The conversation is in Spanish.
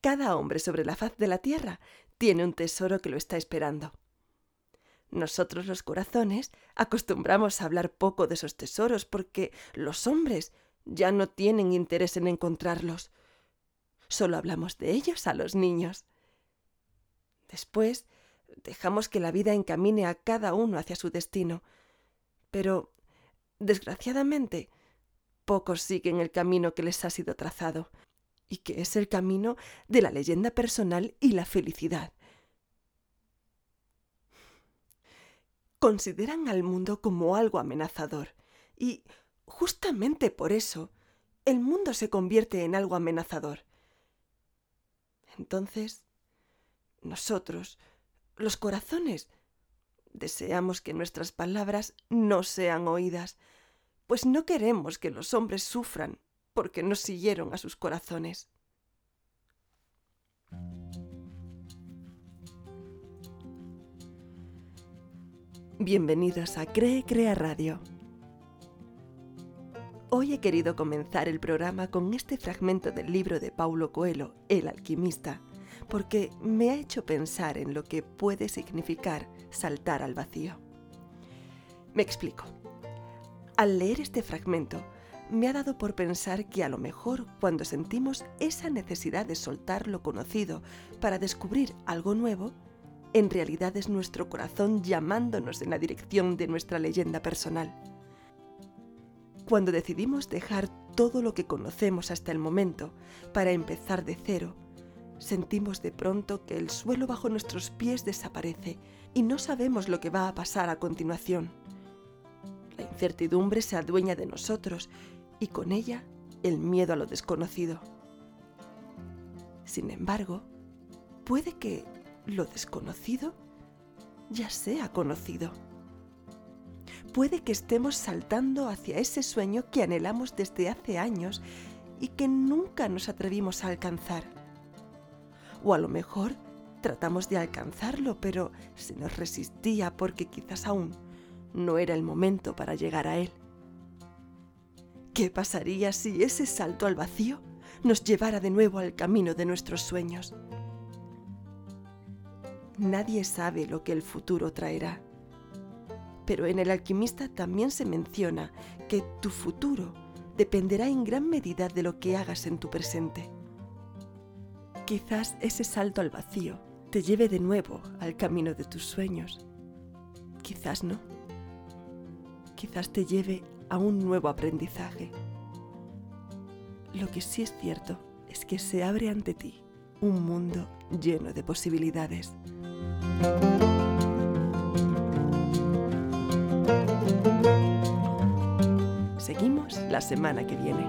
cada hombre sobre la faz de la tierra tiene un tesoro que lo está esperando. Nosotros los corazones acostumbramos a hablar poco de esos tesoros porque los hombres ya no tienen interés en encontrarlos. Solo hablamos de ellos a los niños. Después dejamos que la vida encamine a cada uno hacia su destino. Pero, desgraciadamente, pocos siguen el camino que les ha sido trazado, y que es el camino de la leyenda personal y la felicidad. Consideran al mundo como algo amenazador, y justamente por eso el mundo se convierte en algo amenazador. Entonces, nosotros, los corazones, deseamos que nuestras palabras no sean oídas, pues no queremos que los hombres sufran porque no siguieron a sus corazones. Bienvenidos a Cree Crea Radio. Hoy he querido comenzar el programa con este fragmento del libro de Paulo Coelho, El alquimista, porque me ha hecho pensar en lo que puede significar saltar al vacío. Me explico. Al leer este fragmento, me ha dado por pensar que a lo mejor cuando sentimos esa necesidad de soltar lo conocido para descubrir algo nuevo, en realidad es nuestro corazón llamándonos en la dirección de nuestra leyenda personal cuando decidimos dejar todo lo que conocemos hasta el momento para empezar de cero, sentimos de pronto que el suelo bajo nuestros pies desaparece y no sabemos lo que va a pasar a continuación. La incertidumbre se adueña de nosotros y con ella el miedo a lo desconocido. Sin embargo, puede que lo desconocido ya sea conocido puede que estemos saltando hacia ese sueño que anhelamos desde hace años y que nunca nos atrevimos a alcanzar. O a lo mejor tratamos de alcanzarlo, pero se nos resistía porque quizás aún no era el momento para llegar a él. ¿Qué pasaría si ese salto al vacío nos llevara de nuevo al camino de nuestros sueños? Nadie sabe lo que el futuro traerá pero en el alquimista también se menciona que tu futuro dependerá en gran medida de lo que hagas en tu presente. Quizás ese salto al vacío te lleve de nuevo al camino de tus sueños. Quizás no. Quizás te lleve a un nuevo aprendizaje. Lo que sí es cierto es que se abre ante ti un mundo lleno de posibilidades. Seguimos la semana que viene.